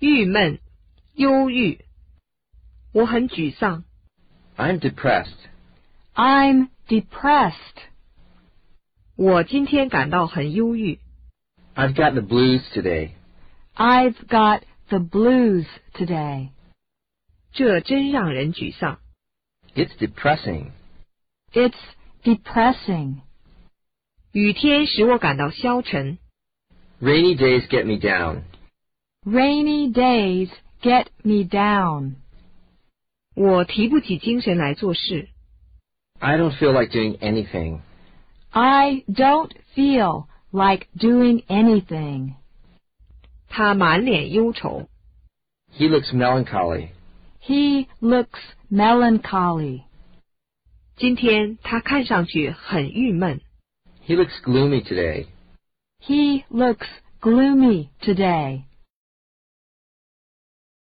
郁闷、忧郁。我很沮丧。 I'm depressed. I'm depressed. 我今天感到很忧郁。 I've got the blues today. I've got the blues today. 这真让人沮丧。 It's depressing. It's depressing. 雨天使我感到消沉。 Rainy days get me down. Rainy days get me down. 我提不起精神来做事。 I don't feel like doing anything. I don't feel like doing anything. 他满脸忧愁。 He looks melancholy. He looks melancholy. 今天他看上去很郁闷。 He looks gloomy today. He looks gloomy today.